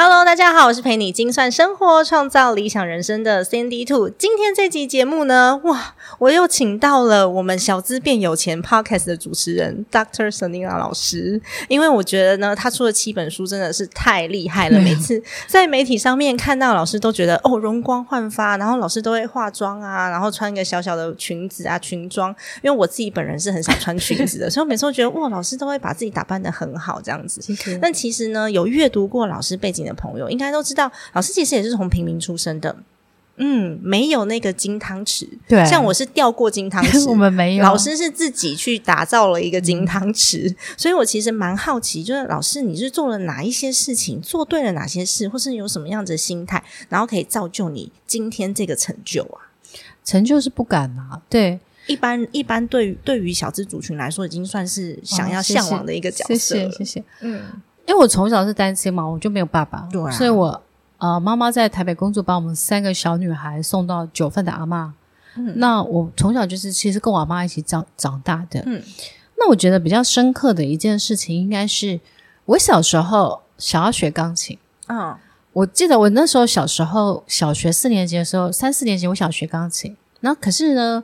Hello，大家好，我是陪你精算生活、创造理想人生的 Sandy Two。今天这集节目呢，哇，我又请到了我们小资变有钱 Podcast 的主持人 Dr. Selina 老师，因为我觉得呢，他出了七本书真的是太厉害了。每次在媒体上面看到老师，都觉得哦容光焕发，然后老师都会化妆啊，然后穿一个小小的裙子啊裙装。因为我自己本人是很少穿裙子的，所以我每次都觉得哇，老师都会把自己打扮的很好这样子。但其实呢，有阅读过老师背景的朋友应该都知道，老师其实也是从平民出身的。嗯，没有那个金汤匙，对像我是掉过金汤 匙，我们没有老师是自己去打造了一个金汤匙，所以我其实蛮好奇，就是老师你是做了哪一些事情，做对了哪些事，或是有什么样子的心态，然后可以造就你今天这个成就啊？成就是不敢啊，对，一般一般对于对于小资族群来说，已经算是想要向往的一个角色谢谢。谢谢。嗯，因为我从小是单亲嘛，我就没有爸爸，对啊所以我呃妈妈在台北工作，把我们三个小女孩送到九份的阿嬷。嗯那我从小就是其实跟我阿妈一起长长大的。嗯那我觉得比较深刻的一件事情，应该是我小时候想要学钢琴。嗯我记得我那时候小时候小学四年级的时候，三四年级我想学钢琴，然后可是呢，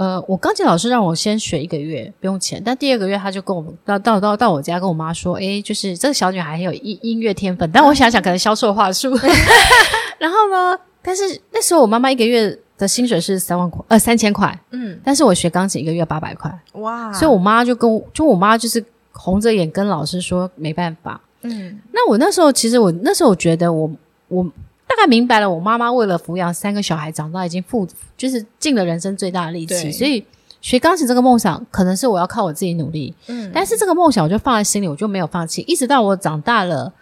呃，我钢琴老师让我先学一个月不用钱，但第二个月他就跟我到到到到我家跟我妈说，诶，就是这个小女孩很有音音乐天分，但我想想可能销售话术，然后呢，但是那时候我妈妈一个月的薪水是三万块，呃三千块，嗯，但是我学钢琴一个月八百块，哇，所以我妈就跟我就我妈就是红着眼跟老师说没办法，嗯。那我那时候其实我那时候我觉得我我大概明白了，我妈妈为了抚养三个小孩长大，已经付就是尽了人生最大的力气，所以学钢琴这个梦想可能是我要靠我自己努力，嗯，但是这个梦想我就放在心里，我就没有放弃，一直到我长大了，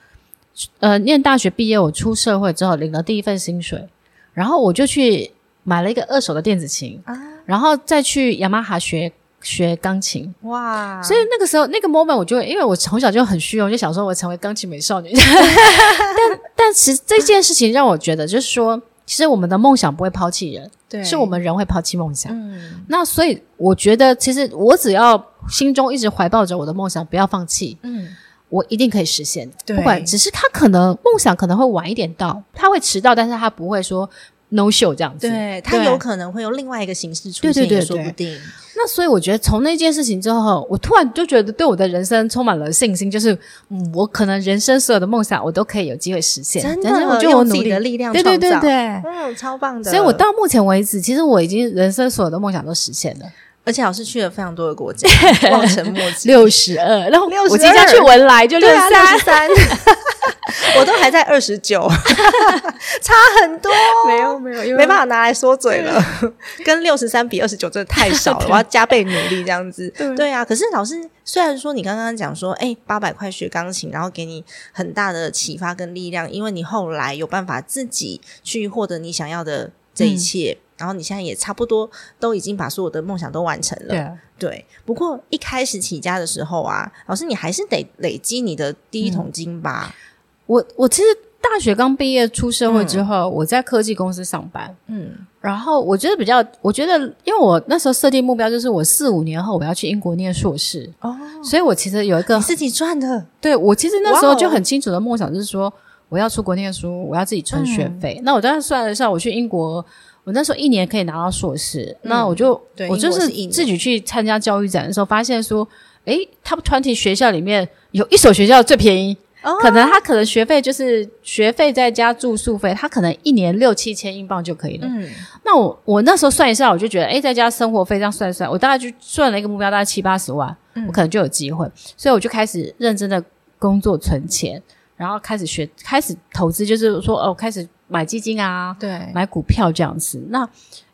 呃，念大学毕业，我出社会之后领了第一份薪水，然后我就去买了一个二手的电子琴，啊。然后再去雅马哈学学钢琴。哇，所以那个时候那个 moment，我就因为我从小就很虚荣，就想说我成为钢琴美少女。但但其实这件事情让我觉得，就是说，其实我们的梦想不会抛弃人，对是我们人会抛弃梦想。嗯那所以我觉得，其实我只要心中一直怀抱着我的梦想，不要放弃，嗯我一定可以实现。对不管只是他可能梦想可能会晚一点到，他会迟到，但是他不会说 no show 这样子。对，他有可能会用另外一个形式出现对对对说不定。那所以我觉得从那件事情之后，我突然就觉得对我的人生充满了信心，就是嗯，我可能人生所有的梦想我都可以有机会实现。真的我觉得用我努力自己的力量对对对对。嗯，超棒的。所以我到目前为止，其实我已经人生所有的梦想都实现了。而且老师去了非常多的国家，望尘莫及。六十二，然后62我即将去文莱，就六十十三。我都还在二十九，差很多。没有没有，因为没办法拿来说嘴了，跟六十三比二十九真的太少了，我要加倍努力这样子。对啊，可是老师虽然说你刚刚讲说，哎，八百块学钢琴，然后给你很大的启发跟力量，因为你后来有办法自己去获得你想要的这一切，然后你现在也差不多都已经把所有的梦想都完成了。对啊对，不过一开始起家的时候啊，老师你还是得累积你的第一桶金吧？我我其实大学刚毕业出社会之后，我在科技公司上班。嗯然后我觉得比较，我觉得因为我那时候设定目标就是我四五年后我要去英国念硕士，哦，所以我其实有一个你自己赚的，对我其实那时候就很清楚的梦想就是说我要出国念书，我要自己存学费。那我当时算了一下，我去英国。我那时候一年可以拿到硕士，那我就对我就是自己去参加教育展的时候，发现说，诶 t o p twenty 学校里面有一所学校最便宜，哦可能他可能学费就是学费再加住宿费，他可能一年六七千英镑就可以了。嗯那我我那时候算一下，我就觉得，诶，再加生活费这样算一算，我大概就算了一个目标，大概七八十万，嗯我可能就有机会。所以我就开始认真的工作存钱，然后开始学，开始投资，就是说哦，开始买基金啊，对，买股票这样子。那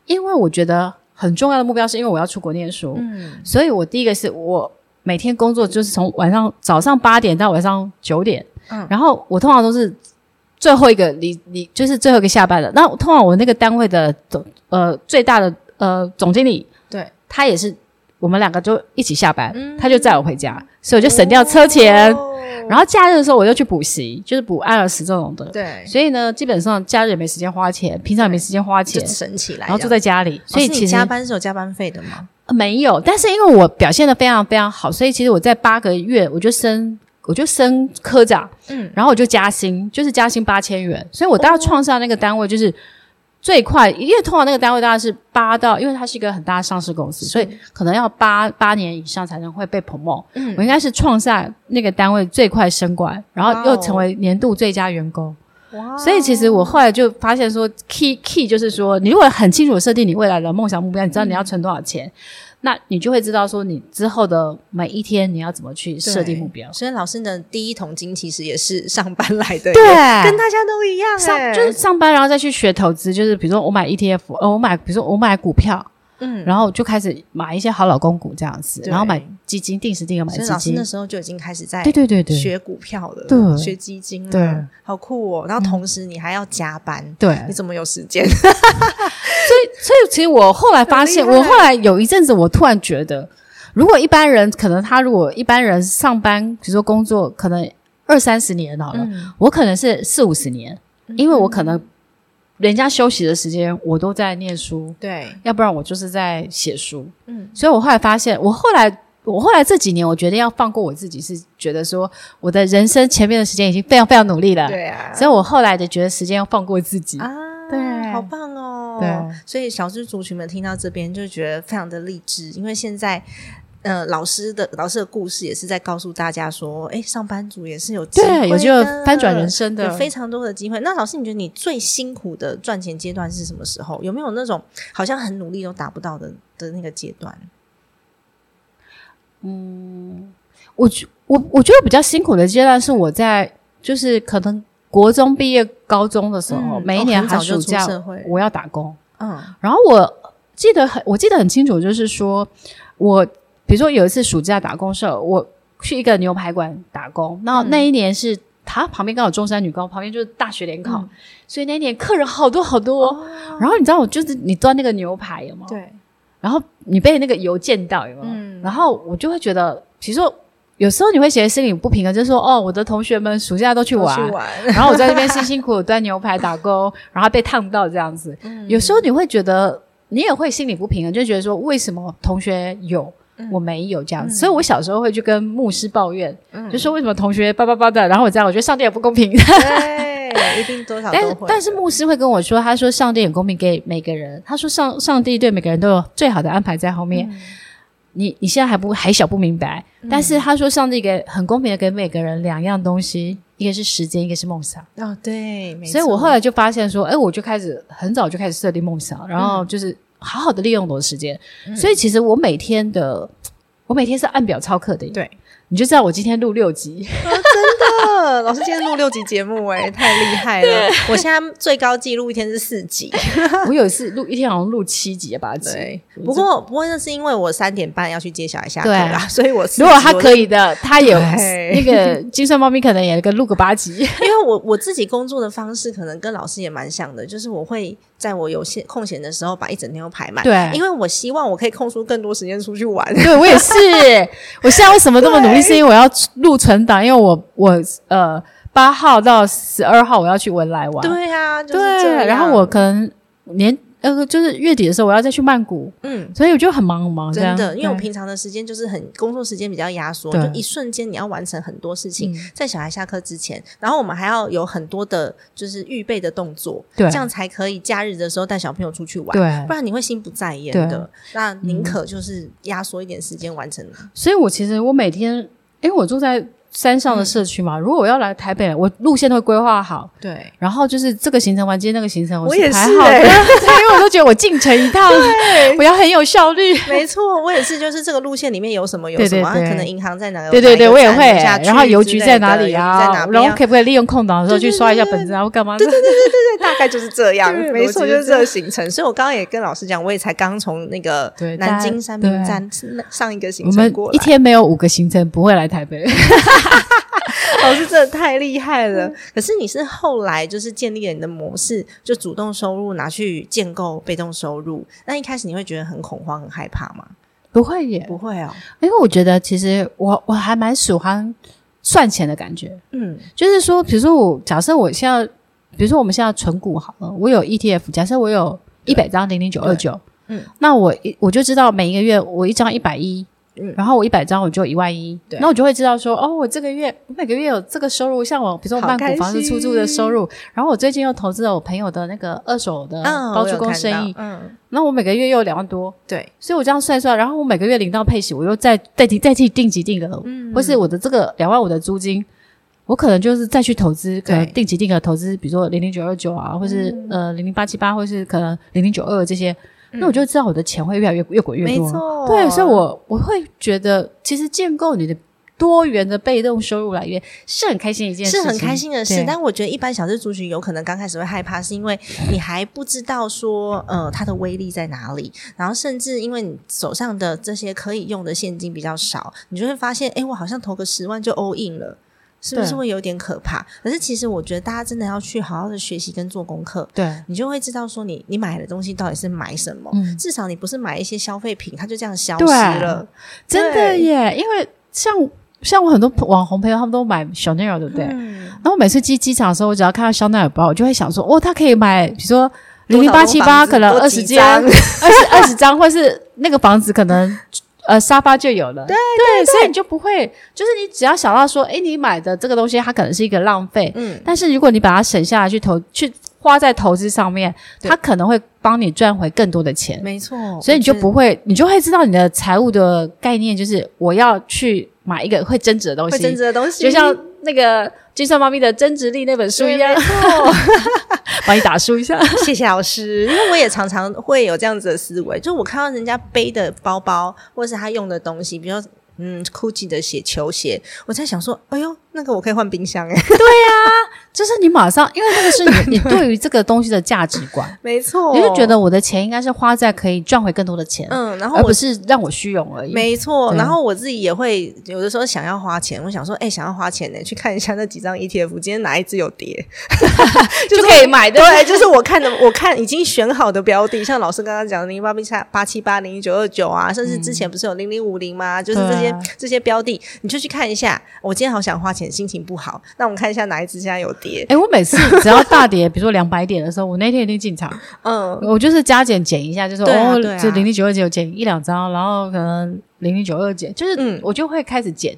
因为我觉得很重要的目标，是因为我要出国念书，嗯所以我第一个是我每天工作就是从晚上早上八点到晚上九点，嗯然后我通常都是最后一个离离就是最后一个下班的。那通常我那个单位的总呃最大的呃总经理，对，他也是我们两个就一起下班，嗯他就载我回家，所以我就省掉车钱。哦然后假日的时候我就去补习，就是补艾尔斯这种的。对，所以呢，基本上假日也没时间花钱，平常也没时间花就钱，省起来，然后住在家里，所以所以其实加班是有加班费的吗？呃没有。但是因为我表现的非常非常好，所以其实我在八个月我就升，我就升科长，嗯，然后我就加薪，就是加薪八千元。所以我大概创下那个单位就是最快，因为通常那个单位大概是八到，因为它是一个很大的上市公司，所以可能要八八年以上才能会被 promote。嗯。我应该是创下那个单位最快升官，然后又成为年度最佳员工。哇所以其实我后来就发现说，key key 就是说，你如果很清楚地设定你未来的梦想目标，你知道你要存多少钱，那你就会知道说你之后的每一天你要怎么去设定目标。所以老师的第一桶金其实也是上班来的，对。跟大家都一样、上欸，就是上班，然后再去学投资，就是比如说我买 ETF，呃，我买比如说我买股票，嗯，然后就开始买一些好老公股这样子，然后买基金，定时定额买基金。那。时候就已经开始在对对对对。学股票了，对。学基金了，对。嗯好酷哦。然后同时你还要加班，对，你怎么有时间？所以所以其实我后来发现，我后来有一阵子，我突然觉得，如果一般人可能他如果一般人上班，比如说工作，可能二三十年好了，嗯。我可能是四五十年，因为我可能人家休息的时间我都在念书，对，要不然我就是在写书。嗯所以我后来发现，我后来我后来这几年，我决定要放过我自己，是觉得说我的人生前面的时间已经非常非常努力了，对啊，所以我后来的觉得时间要放过自己。啊，对好棒哦！对，所以小资族群们听到这边就觉得非常的励志，因为现在。呃，老师的老师的故事也是在告诉大家说，哎，上班族也是有机会对，有机会翻转人生的有，非常多的机会。那老师，你觉得你最辛苦的赚钱阶段是什么时候？有没有那种好像很努力都达不到的的那个阶段？嗯我觉我我觉得比较辛苦的阶段是我在就是可能国中毕业、高中的时候，嗯每一年寒暑假、社会我要打工。嗯然后我记得很，我记得很清楚，就是说我比如说有一次暑假打工的时候，我去一个牛排馆打工，那、嗯那一年是它旁边刚好中山女高，旁边就是大学联考，嗯所以那一年客人好多好多。然后你知道，我就是你端那个牛排有吗？对，然后你被那个油溅到有没有？嗯然后我就会觉得，比如说有时候你会觉得心里不平衡，就是说哦，我的同学们暑假都去玩，去玩，然后我在那边辛辛苦苦端牛排打工，然后被烫到这样子。嗯有时候你会觉得，你也会心里不平衡，就觉得说为什么同学有。我没有这样子，所以我小时候会去跟牧师抱怨，嗯就说为什么同学叭叭叭的，然后我这样，我觉得上帝也不公平。对，一定多少但是都会。但是牧师会跟我说，他说上帝很公平给每个人，他说上上帝对每个人都有最好的安排在后面。嗯你你现在还不还小不明白，但是他说上帝给很公平的给每个人两样东西，一个是时间，一个是梦想。哦，对，没所以我后来就发现说，哎，我就开始很早就开始设定梦想，然后就是好好的利用我的时间。所以其实我每天的，我每天是按表操课的。对，你就知道我今天录六集，真的，老师今天录六集节目，哎，太厉害了！我现在最高纪录一天是四集，我有一次录一天好像录七集八集。对。不过不过那是因为我三点半要去接小孩下课对啦，所以我如果他可以的，他有对 那个金算猫咪可能也跟录个八集。因为我我自己工作的方式可能跟老师也蛮像的，就是我会在我有限空闲的时候把一整天都排满，对。因为我希望我可以空出更多时间出去玩。对我也是，我现在为什么这么努力？是因为我要录存档，因为我我呃八号到十二号我要去文莱玩，对啊，就是对然后我可能年呃就是月底的时候我要再去曼谷，嗯。所以我就很忙很忙，真的，因为我平常的时间就是很工作时间比较压缩，就一瞬间你要完成很多事情，嗯在小孩下课之前，然后我们还要有很多的就是预备的动作，对这样才可以假日的时候带小朋友出去玩，对不然你会心不在焉的。那宁可就是压缩一点时间完成。所以我其实我每天，因为我住在山上的社区嘛。如果我要来台北，我路线都会规划好，对，然后就是这个行程完接那个行程，我也是因为 我都觉得我进城一趟，我要很有效率。没错，我也是，就是这个路线里面有什么有什么，啊对对对可能银行在哪个，对对对，我也会然后邮局在哪里啊？在哪边啊然后可不可以利用空档的时候对对去刷一下本子啊？或干嘛对？对对对对，大概就是这样，没错，就是是这个行程。所以我刚刚也跟老师讲，我也才刚从那个南京大三明站上一个行我们程过来。一天没有五个行程不会来台北。老师真的太厉害了。可是你是后来就是建立了你的模式，就主动收入拿去建构被动收入。那一开始你会觉得很恐慌、很害怕吗？不会耶，不会哦，因为我觉得其实我我还蛮喜欢算钱的感觉，嗯，就是说，比如说我假设我现在，比如说我们现在存股好了，我有 ETF，假设我有一百张零零九二九，嗯，那我一我就知道每一个月我一张一百一。嗯。然后我一百张我就一万一，对。那我就会知道说，哦，我这个月我每个月有这个收入，像我比如说我好开曼谷房子出租的收入，然后我最近又投资了我朋友的那个二手的嗯，包租公生意，嗯，那我每个月又有两万多，对，所以我这样算一算，然后我每个月领到配息，我又再再提再去定级定额，嗯。或是我的这个两万五的租金，我可能就是再去投资，可能定期定额投资，比如说零零九二九啊，或是、呃零零八七八，或是可能零零九二这些，那我就知道我的钱会越来越越滚越多。没错，对，所以我我会觉得，其实建构你的多元的被动收入来源是很开心一件事情，是很开心的事，但我觉得一般小资族群有可能刚开始会害怕，是因为你还不知道说，呃，它的威力在哪里，然后甚至因为你手上的这些可以用的现金比较少，你就会发现，哎，我好像投个十万就 all in 了。是不是会有点可怕？可是其实我觉得大家真的要去好好的学习跟做功课，对，你就会知道说你你买的东西到底是买什么。嗯至少你不是买一些消费品，它就这样消失了。真的耶，因为像像我很多网红朋友，他们都买 Chanel，对不对？嗯，然后我每次进机场的时候，我只要看到香奈儿包，我就会想说，哦，他可以买，比如说零零八七八，可能二十间、张二十二十张，或是那个房子可能呃沙发就有了。对对，所以你就不会，就是你只要想到说，哎，你买的这个东西它可能是一个浪费，嗯，但是如果你把它省下来去投去花在投资上面，对它可能会帮你赚回更多的钱。没错，所以你就不会，你就会知道你的财务的概念就是我要去买一个会增值的东西，会增值的东西，就像那个《金算猫咪的增值力》那本书一样。帮你打书一下。谢谢老师，因为我也常常会有这样子的思维，就我看到人家背的包包，或是他用的东西，比如说嗯，GUCCI 的鞋、球鞋，我在想说，哎呦，那个我可以换冰箱哎、对呀就是你马上，因为那个是你 你对于这个东西的价值观，没错你就觉得我的钱应该是花在可以赚回更多的钱，嗯，然后不是让我虚荣而已。没错，然后我自己也会有的时候想要花钱，我想说，哎、想要花钱呢，去看一下那几张 ETF，今天哪一只有跌，就可以买的。对，就是我看的，我看已经选好的标的，像老师刚刚讲的零八八七八七八零一九二九啊，甚至之前不是有零零五零吗？就是这些、啊这些标的，你就去看一下。我今天好想花钱，心情不好，那我们看一下哪一只现在有跌。哎，我每次 只要大跌，比如说两百点的时候，我那天一定进场，嗯，我就是加减减一下，就是哦就零零九二九减一两张，然后可能零零九二减，就是嗯我就会开始减，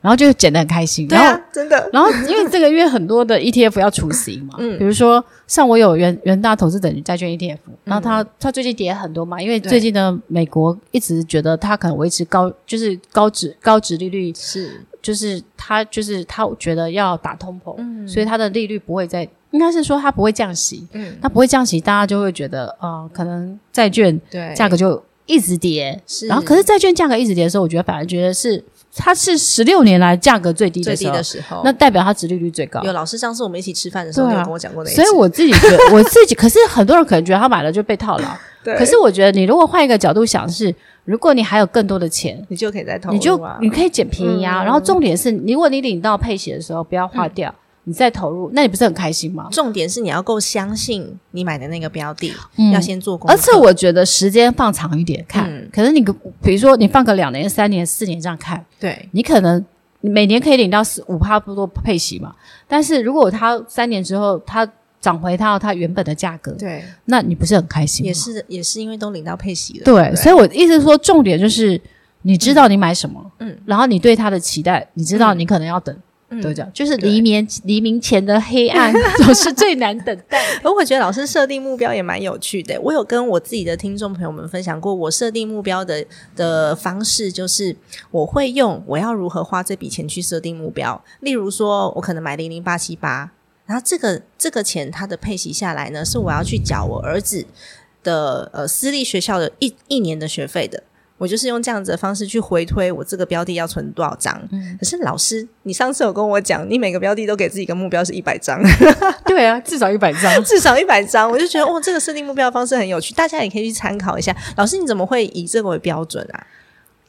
然后就减得很开心，对然后啊，真的，然后因为这个月很多的 ETF 要除息嘛，嗯比如说像我有元元大投资等级债券 ETF，、然后它它最近跌很多嘛，因为最近的美国一直觉得它可能维持高就是高值高值利率，是，就是他就是他觉得要打通膨，嗯。所以他的利率不会再，应该是说他不会降息，嗯，它不会降息，大家就会觉得呃可能债券对，价格就一直跌，是。然后可是债券价格一直跌的时候，我觉得反而觉得是它是十六年来价格最低最低的时候，那代表它值利率最高。有老师上次我们一起吃饭的时候，有跟我讲过那一所以我自己觉得，我自己，可是很多人可能觉得他买了就被套牢。对。可是我觉得，你如果换一个角度想是，如果你还有更多的钱，你就可以再投入、啊，你就你可以捡便宜啊。嗯然后重点是，如果你领到配息的时候不要花掉，你再投入，那你不是很开心吗？重点是你要够相信你买的那个标的，嗯要先做功课。而且我觉得时间放长一点看，嗯可能你个比如说你放个两年、三年、四年这样看，对你可能每年可以领到四五趴不多配息嘛。但是如果他三年之后它涨回到它原本的价格，对，那你不是很开心吗？也是也是因为都领到配息了，对，不所以我意思是说，重点就是你知道你买什么，嗯然后你对它的期待，你知道你可能要等嗯都这样，就是黎明黎明前的黑暗 总是最难等待。而我觉得老师设定目标也蛮有趣的。我有跟我自己的听众朋友们分享过，我设定目标的的方式就是我会用我要如何花这笔钱去设定目标。例如说，我可能买零零八七八，然后这个这个钱它的配息下来呢，是我要去缴我儿子的呃私立学校的一一年的学费的。我就是用这样子的方式去回推我这个标的要存多少张。可是老师，你上次有跟我讲，你每个标的都给自己一个目标是一百张。对啊，至少一百张。至少一百张，我就觉得哦，这个设定目标的方式很有趣，大家也可以去参考一下。老师，你怎么会以这个为标准啊？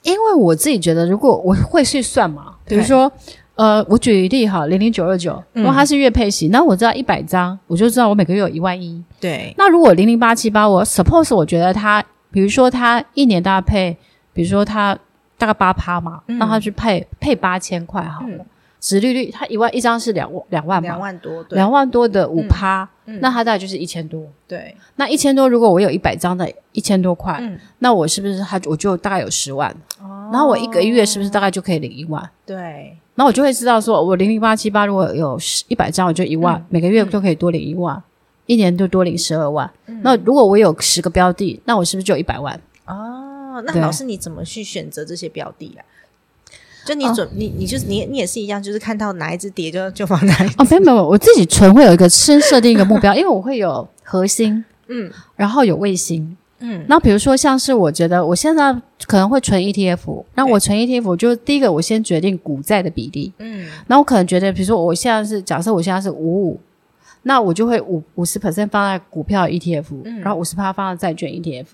因为我自己觉得，如果我会去算嘛，比如说，呃，我举例哈，零零九二九，如果它是月配息，那我知道一百张，我就知道我每个月有一万一。对，那如果零零八七八，我 suppose 我觉得它，比如说它一年大概配，比如说它大概八趴嘛，嗯让它去配配八千块好了，殖利率它一万一张是两万两万嘛，两万多，两万多的五趴，嗯那它大概就是一千多。对，那一千多，如果我有一百张的一千多块，嗯那我是不是它我就大概有十万？哦然后我一个月是不是大概就可以领一万？对，那我就会知道说，我零零八七八如果有一百张，我就一万，嗯每个月都可以多领一万，一年就多领十二万。嗯那如果我有十个标的，那我是不是就有一百万？哦，那老师你怎么去选择这些标的啊？就你哦准、你你就是你你也是一样，就是看到哪一只跌就 就放哪一。哦，没有没有，我自己存会有一个先设定一个目标，因为我会有核心，嗯然后有卫星。嗯那比如说像是我觉得我现在可能会存 ETF，那我存 ETF 就第一个我先决定股债的比例，嗯那我可能觉得，比如说我现在是假设我现在是五五，那我就会五五十 percent 放在股票 ETF，、嗯然后五十趴放在债券 ETF。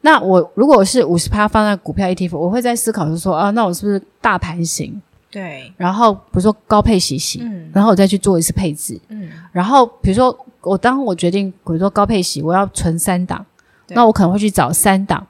那我如果是五十趴放在股票 ETF，我会在思考就是说啊，那我是不是大盘型？对，然后比如说高配息息，嗯然后我再去做一次配置。嗯然后比如说我当我决定，比如说高配息，我要存三档，对那我可能会去找三档，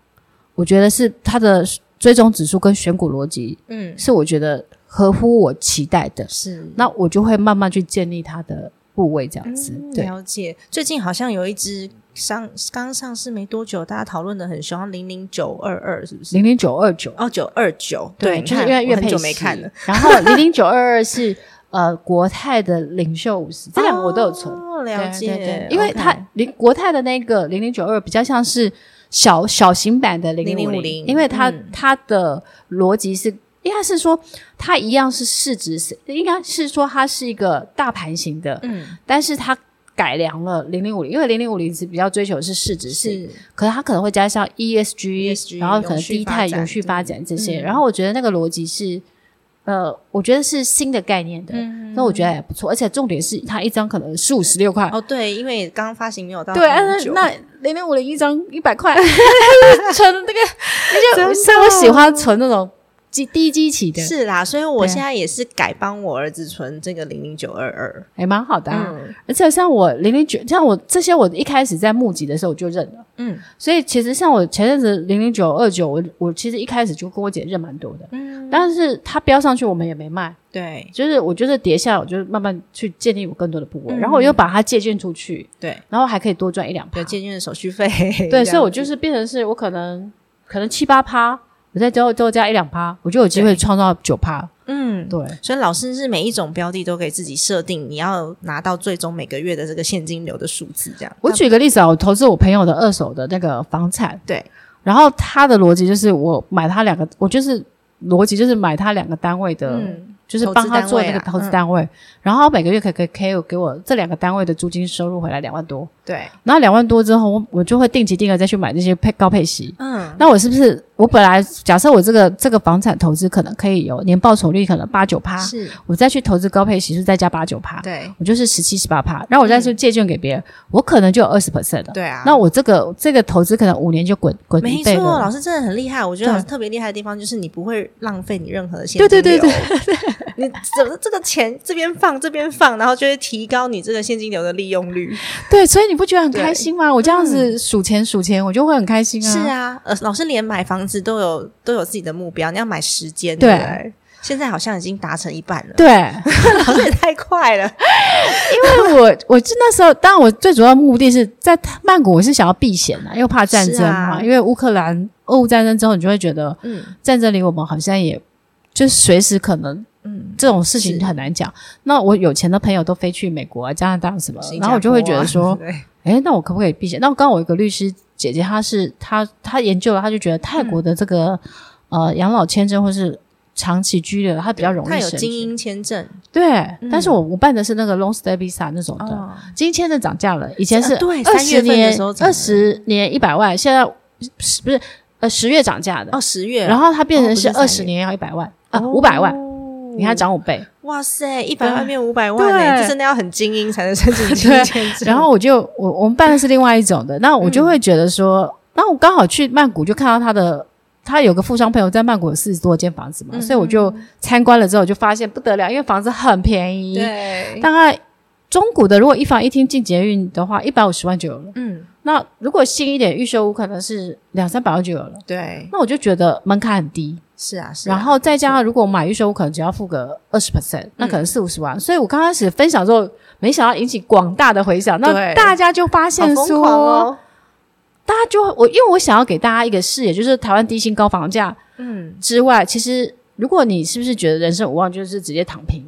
我觉得是它的追踪指数跟选股逻辑嗯是我觉得合乎我期待的。是那我就会慢慢去建立它的部位，这样子。嗯对，了解。最近好像有一只上刚上市没多久，大家讨论的很凶，零零九二二是不是？零零九二九，哦，九二九，对，就是因为越配息没看了。。然后零零九二二是呃国泰的领袖五十，这两个我都有存。哦，了解。对对对，因为它零国泰的那个零零九二比较像是小小型版的零零五0050零，因为它、嗯它的逻辑是。应该是说，它一样是市值是，应该是说它是一个大盘型的，嗯但是它改良了零零五零，因为零零五零是比较追求的是市值型，是可是它可能会加上 ESG，, ESG 然后可能低碳、发展永续发展这些。嗯然后我觉得那个逻辑是，呃，我觉得是新的概念的，嗯那我觉得也不错。而且重点是它一张可能十五十六块，哦，对，因为刚发行没有到对，啊很久那零零五零一张一百块 存那个，就像我喜欢存那种基低基期的，是啦，所以我现在也是改帮我儿子存这个零零九二二。还蛮好的、啊。嗯。而且像我零零九，像我这些，我一开始在募集的时候我就认了。嗯。所以其实像我前阵子零零九二九，我我其实一开始就跟我姐认蛮多的，嗯，但是它标上去我们也没卖，对。就是我就是跌下来，我就慢慢去建立我更多的部位，嗯。然后我又把它借券出去，对，然后还可以多赚一两趴。有。借券的手续费。对，所以我就是变成是我可能可能七八趴，我再多多加一两趴，我就有机会创造九趴。嗯。对，所以老师是每一种标的都给自己设定，你要拿到最终每个月的这个现金流的数字，这样。我举个例子啊，我投资我朋友的二手的那个房产，对，然后他的逻辑就是我买他两个，我就是逻辑就是买他两个单位的，嗯，就是帮他做那个投资单位然后每个月可以可以可以给我这两个单位的租金收入回来两万多，对，然后两万多之后，我我就会定期定额再去买这些配高配息。嗯，那我是不是我本来假设我这个这个房产投资可能可以有年报酬率可能八九趴，是，我再去投资高配息是再加八九趴，对，我就是十七十八趴，然后我再去借券给别人，我可能就有二十 percent 了。对啊。那我这个这个投资可能五年就滚滚没错，老。师真的很厉害。我觉得老师特别厉害的地方就是你不会浪费你任何的现对金流。对对对，你怎么这个钱这边放这边放，然后就会提高你这个现金流的利用率。对，所以你不觉得很开心吗？我这样子数钱数钱，我就会很开心啊。是，啊，呃，老师连买房子都有都有自己的目标，你要买时间，对？现在好像已经达成一半了，对，老师也太快了。因为我我就那时候，当然我最主要目的是在曼谷，我是想要避险啊，因为怕战争嘛。啊因为乌克兰俄乌战争之后，你就会觉得嗯战争离我们好像也就是随时可能嗯，这种事情很难讲。那我有钱的朋友都飞去美国啊、加拿大什么，新然后我就会觉得说，加坡啊对。诶，那我可不可以避险？那刚刚我一个律师姐姐，她是她她研究了，她就觉得泰国的这个、呃养老签证或是长期居留，它比较容易它有。精英签证。对，但是我我办的是那个 long stay visa 那种的，哦，精英签证涨价了，以前是啊对二3月份的十年二十年一百万，现在十不是呃十月涨价的，哦，十月，然后它变成是哦不是3月。二十年要一百万啊五百万，哦你看涨五倍。哇塞，一百万变五百万呢，对。这真的要很精英才能申请精英签证。然后我就我我们办的是另外一种的，那我就会觉得说，那我刚好去曼谷就看到他的，他有个富商朋友在曼谷有四十多间房子嘛，嗯所以我就参观了之后就发现不得了，因为房子很便宜，对，大概中古的如果一房一厅进捷运的话，一百五十万就有了。嗯，那如果新一点预售屋可能是两三百万就有了，对，那我就觉得门槛很低，是啊，是啊。然后再加上如果我买预售屋可能只要付个二十 percent，那嗯可能四五十万。所以我刚开始分享之后，没想到引起广大的回响，那大家就发现说，疯狂哦，大家就我因为我想要给大家一个视野，就是台湾低薪高房价嗯，之外，其实如果你是不是觉得人生无望，就是直接躺平？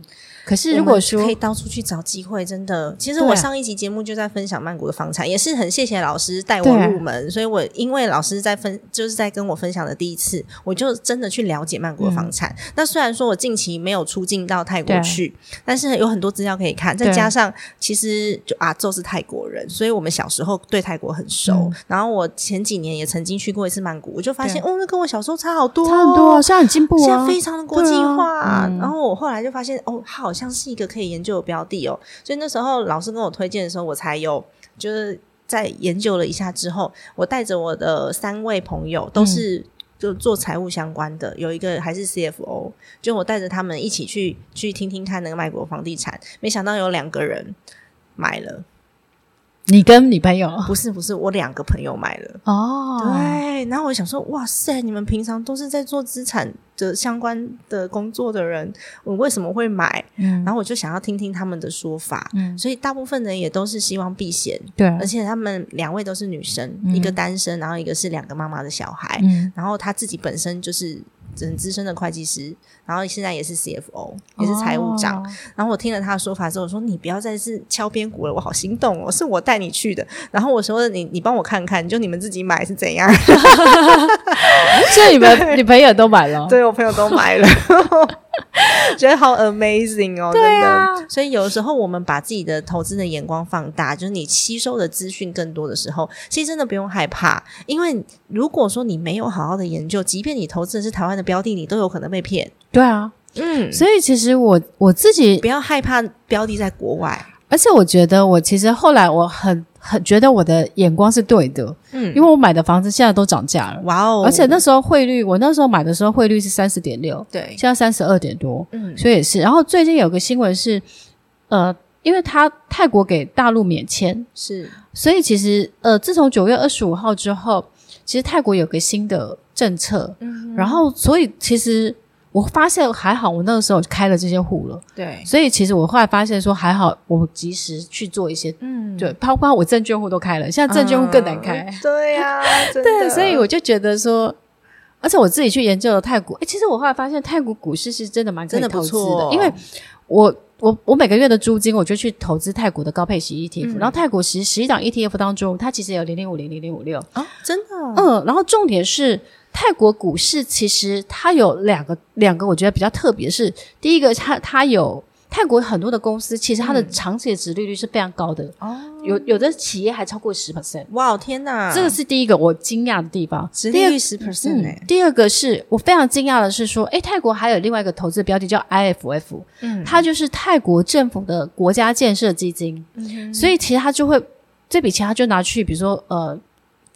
可是如果说可以到处去找机会，真的。其实我上一集节目就在分享曼谷的房产，也是很谢谢老师带我入门，所以我因为老师在分就是在跟我分享的第一次，我就真的去了解曼谷的房产。那虽然说我近期没有出境到泰国去，但是有很多资料可以看，再加上其实就阿宙是泰国人，所以我们小时候对泰国很熟。嗯。然后我前几年也曾经去过一次曼谷，我就发现哦，那跟我小时候差好多、差很多啊，现在很进步啊现在，非常的国际化、啊。嗯。然后我后来就发现，哦，它好像是一个可以研究的标的哦。所以那时候老师跟我推荐的时候，我才有就是在研究了一下之后，我带着我的三位朋友都是。就做财务相关的，有一个还是 CFO，就我带着他们一起去去听听看那个卖国房地产，没想到有两个人买了，你跟你朋友？不是不是，我两个朋友买了，哦，对，然后我想说，哇塞，你们平常都是在做资产的相关的工作的人，我为什么会买？嗯。然后我就想要听听他们的说法。嗯，所以大部分人也都是希望避险，对，而且他们两位都是女生，嗯。一个单身，然后一个是两个妈妈的小孩，嗯，然后他自己本身就是很资深的会计师，然后现在也是 CFO，也是财务长。哦然后我听了他的说法之后，我说你不要再是敲边鼓了，我好心动哦，是我带你去的。然后我说你你帮我看看，就你们自己买是怎样？所以你们你朋友都买了，对我朋友都买了，觉得好 amazing 哦，对啊。所以有时候我们把自己的投资的眼光放大，就是你吸收的资讯更多的时候，其实真的不用害怕，因为如果说你没有好好的研究，即便你投资的是台湾的标的，你都有可能被骗。对啊，嗯，所以其实我我自己不要害怕标的在国外。而且我觉得，我其实后来我很很觉得我的眼光是对的，嗯，因为我买的房子现在都涨价了，哇哦，而且那时候汇率，我那时候买的时候汇率是三十点六，对，现在三十二点多，嗯，所以也是。然后最近有个新闻是，呃，因为他泰国给大陆免签，是。所以其实呃，自从九月二十五号之后，其实泰国有个新的政策，嗯然后所以其实我发现还好，我那个时候开了这些户了，对，所以其实我后来发现说还好，我及时去做一些。嗯，对，包括我证券户都开了，现在证券户更难开。啊对呀，真 对，所以我就觉得说，而且我自己去研究了泰国，诶，其实我后来发现泰国股市是真的蛮真的不投资错的，因为我我我每个月的租金我就去投资泰国的高配息 ETF，、嗯。然后泰国十十一档 ETF 当中，它其实有零零五零零零五六，啊，真的，嗯，然后重点是泰国股市其实它有两个两个我觉得比较特别是，第一个它它有。泰国很多的公司，其实它的嗯长期的值利率是非常高的，哦，有有的企业还超过十 percent，哇，天哪，这个是第一个我惊讶的地方。殖第二利率十 percent 哎嗯，，第二个是我非常惊讶的是说，诶，泰国还有另外一个投资标的叫 IFF，嗯它就是泰国政府的国家建设基金，嗯所以其实它就会这笔钱，它就拿去比如说呃。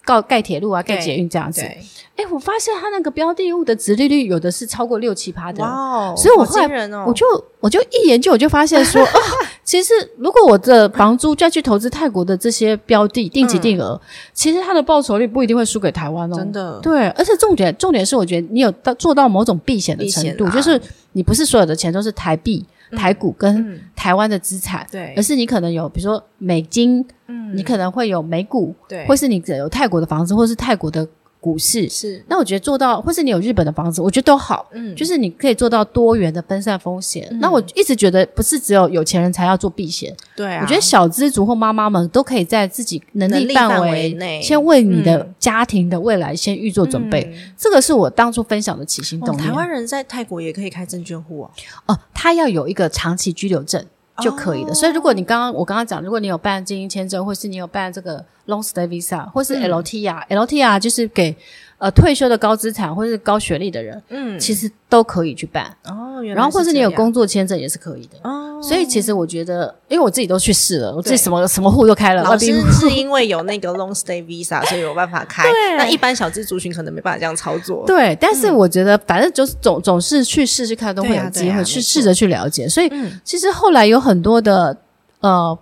盖盖铁路啊，盖捷运这样子。对，哎，我发现它那个标的物的殖利率有的是超过六七趴的，哇哦，所以我后来我就我就一研究，我就发现说，啊，其实如果我的房租再去投资泰国的这些标的定期定额，其实它的报酬率不一定会输给台湾哦，嗯真的对，而且重点重点是，我觉得你有到做到某种避险的程度，啊就是你不是所有的钱都是台币、台股跟嗯。台湾的资产，对。而是你可能有比如说美金，嗯。你可能会有美股，对。或是你有泰国的房子，或是泰国的股市。是，那我觉得做到，或是你有日本的房子，我觉得都好。嗯，就是你可以做到多元的分散风险。嗯那我一直觉得不是只有有钱人才要做避险，对啊，我觉得小资族或妈妈们都可以在自己能力范范围围内先为你的嗯家庭的未来先预做准备。嗯这个是我当初分享的起心哦动念。台湾人在泰国也可以开证券户哦，哦，他要有一个长期居留证就可以了。哦所以如果你刚刚我刚刚讲，如果你有办精英签证，或是你有办这个 long stay visa，或是嗯 LTR，LTR、就是给呃退休的高资产或是高学历的人，嗯，其实都可以去办。哦，然后或是你有工作签证也是可以的。哦，所以其实我觉得，因为我自己都去试了，我自己什么什么户都开了，老师是因为有那个 long stay visa，所以有办法开。对那一般小资族群可能没办法这样操作。对，但是我觉得反正就是总总是去试试看，都会有机会去试着去了解。所以嗯，其实后来有很多的呃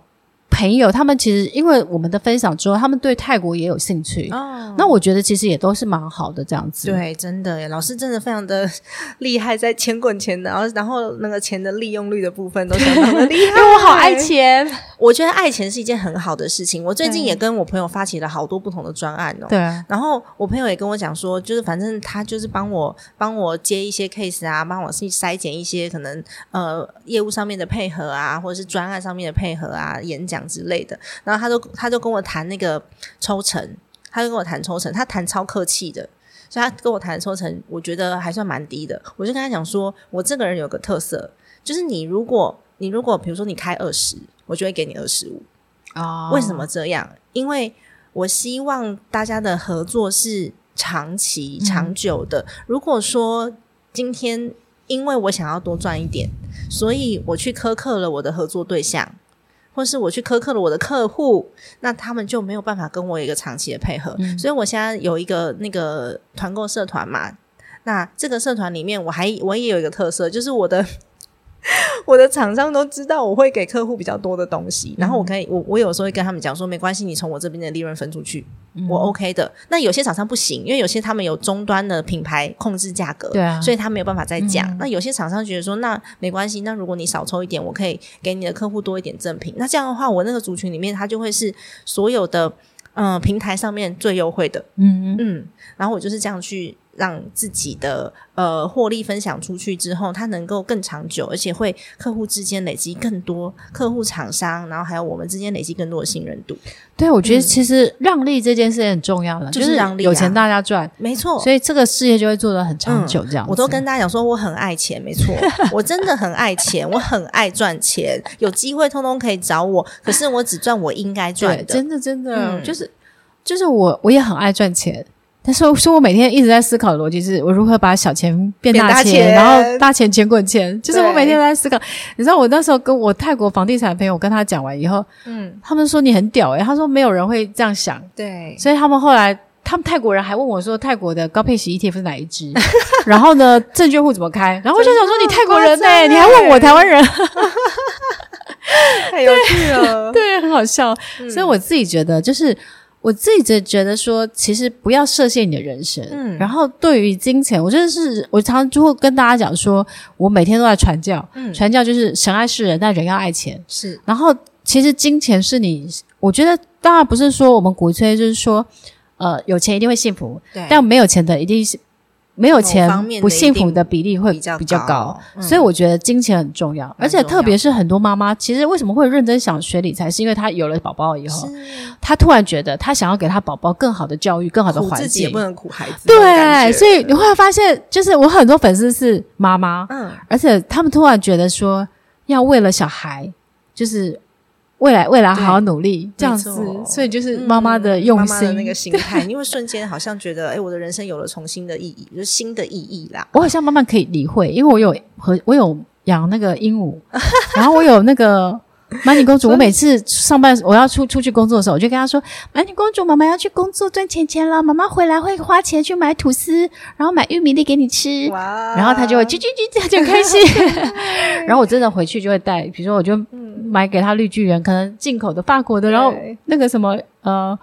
朋友，他们其实因为我们的分享之后，他们对泰国也有兴趣。哦，那我觉得其实也都是蛮好的这样子。对，真的耶，老师真的非常的厉害，在钱滚钱的，然后然后那个钱的利用率的部分都相当的厉害。因为我好爱钱。我觉得爱钱是一件很好的事情。我最近也跟我朋友发起了好多不同的专案哦。对啊，然后我朋友也跟我讲说，就是反正他就是帮我帮我接一些 case 啊，帮我去筛减一些可能呃业务上面的配合啊，或者是专案上面的配合啊，演讲之类的。然后他就他就跟我谈那个抽成，他就跟我谈抽成，他谈超客气的。所以他跟我谈的抽成，我觉得还算蛮低的。我就跟他讲说，我这个人有个特色，就是你如果你如果比如说你开二十，我就会给你二十五。哦为什么这样？因为我希望大家的合作是长期、嗯长久的。如果说今天因为我想要多赚一点，所以我去苛刻了我的合作对象，或是我去苛刻了我的客户，那他们就没有办法跟我有一个长期的配合。嗯所以我现在有一个那个团购社团嘛，那这个社团里面，我还我也有一个特色，就是我的 我的厂商都知道我会给客户比较多的东西，然后我可以我我有时候会跟他们讲说，没关系，你从我这边的利润分出去，我 OK 的。那有些厂商不行，因为有些他们有终端的品牌控制价格，对啊所以他没有办法再讲。嗯那有些厂商觉得说，那没关系，那如果你少抽一点，我可以给你的客户多一点赠品。那这样的话，我那个族群里面，它就会是所有的嗯、呃平台上面最优惠的。嗯，然后我就是这样去让自己的呃获利分享出去之后，它能够更长久，而且会客户之间累积更多客户厂商，然后还有我们之间累积更多的信任度。对，我觉得嗯其实让利这件事很重要的，就是是让利啊有钱大家赚，没错，所以这个事业就会做得很长久。这样、嗯我都跟大家讲说，我很爱钱，没错，我真的很爱钱，我很爱赚钱，有机会通通可以找我，可是我只赚我应该赚，的。真的真的、嗯就是就是我我也很爱赚钱。但是，说我每天一直在思考的逻辑是，我如何把小钱变变大大钱，然后大钱钱滚钱。就是我每天都在思考。你知道，我那时候跟我泰国房地产的朋友，我跟他讲完以后，嗯，他们说你很屌诶、他说没有人会这样想，对，所以他们后来，他们泰国人还问我说，泰国的高配息 ETF 是哪一支？然后呢，证券户怎么开？然后我就想说，你泰国人呢、欸你还问我台湾人？太有趣了。对，很好笑。所以我自己觉得，就是我自己就觉得说，其实不要设限你的人生。嗯然后对于金钱，我真的是我常常就会跟大家讲说，我每天都在传教，嗯传教就是神爱世人，但人要爱钱。是然后其实金钱是你，我觉得当然不是说我们鼓吹，就是说，呃，有钱一定会幸福，对，但没有钱的一定是没有钱不幸福的比例会比较高所以我觉得金钱很重要，而且特别是很多妈妈，其实为什么会认真想学理财，是因为她有了宝宝以后，她突然觉得她想要给她宝宝更好的教育、更好的环苦自己也境不。能苦孩子对，所以你会发现，就是我很多粉丝是妈妈，嗯，而且他们突然觉得说，要为了小孩，就是未来未来好好努力这样子，所以就是妈妈的嗯用心。妈妈的那个心态，你会瞬间好像觉得，哎，我的人生有了重新的意义，就是新的意义啦。我好像慢慢可以理会，因为我有和我有养那个鹦鹉，然后我有那个 满女公主。我每次上班我要出出去工作的时候，我就跟她说：“满女公主，妈妈要去工作赚钱钱了，妈妈回来会花钱去买吐司，然后买玉米粒给你吃。”哇然后她就会叽叽叽，她就很开心。然后我真的回去就会带，比如说我就买给他绿巨人，可能进口的法国的，然后那个什么呃，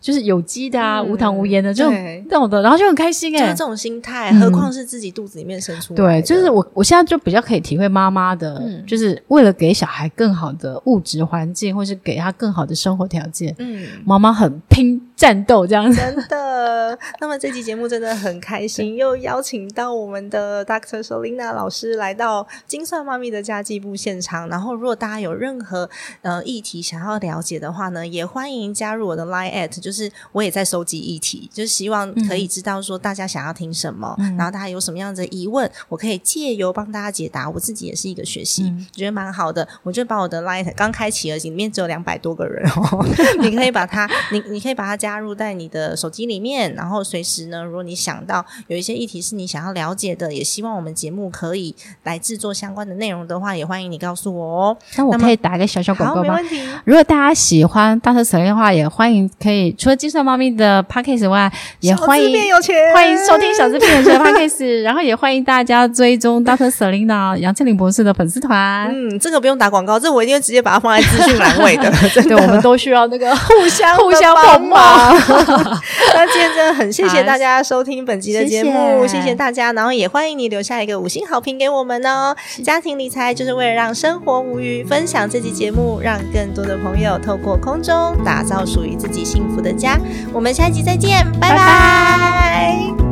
就是有机的啊，嗯无糖无盐的这种对这种的，然后就很开心哎、就是这种心态，嗯何况是自己肚子里面生出来对，就是我我现在就比较可以体会妈妈的，嗯就是为了给小孩更好的物质环境，或是给他更好的生活条件，嗯。妈妈很拼战斗这样子。真的，那么这期节目真的很开心，又邀请到我们的 Doctor Solina 老师来到金算妈咪的家计部现场。然后，如果大家有任何呃议题想要了解的话呢，也欢迎加入我的 Line at，就是我也在收集议题，就是希望可以知道说大家想要听什么，然后大家有什么样的疑问，我可以借由帮大家解答。我自己也是一个学习，觉得蛮好的。我就把我的 Line 刚开启而已，里面只有两百多个人哦，你可以把它，你你可以把它加入在你的手机里面，然后随时呢，如果你想到有一些议题是你想要了解的，也希望我们节目可以来制作相关的内容的话，也欢迎你告诉我哦。那我可以打一个小小广，告吗？没问题。如果大家喜欢大特神的话，也欢迎可以除了金算猫咪的 podcast 外，也欢迎小资变有钱，欢迎收听小资片的 podcast，然后也欢迎大家追踪 Dr. Selina 杨倩玲博士的粉丝团。嗯，这个不用打广告，这我一定会直接把它放在资讯栏位的。真对，的我们都需要那个互相互相帮捧忙。那今天真的很谢谢大家收听本集的节目，谢谢谢谢大家，然后也欢迎你留下一个五星好评给我们哦。家庭理财就是为了让生活无虞，分享这期节目，让更多的朋友透过空中打造属于属于自己幸福的家。我们下一集再见，拜拜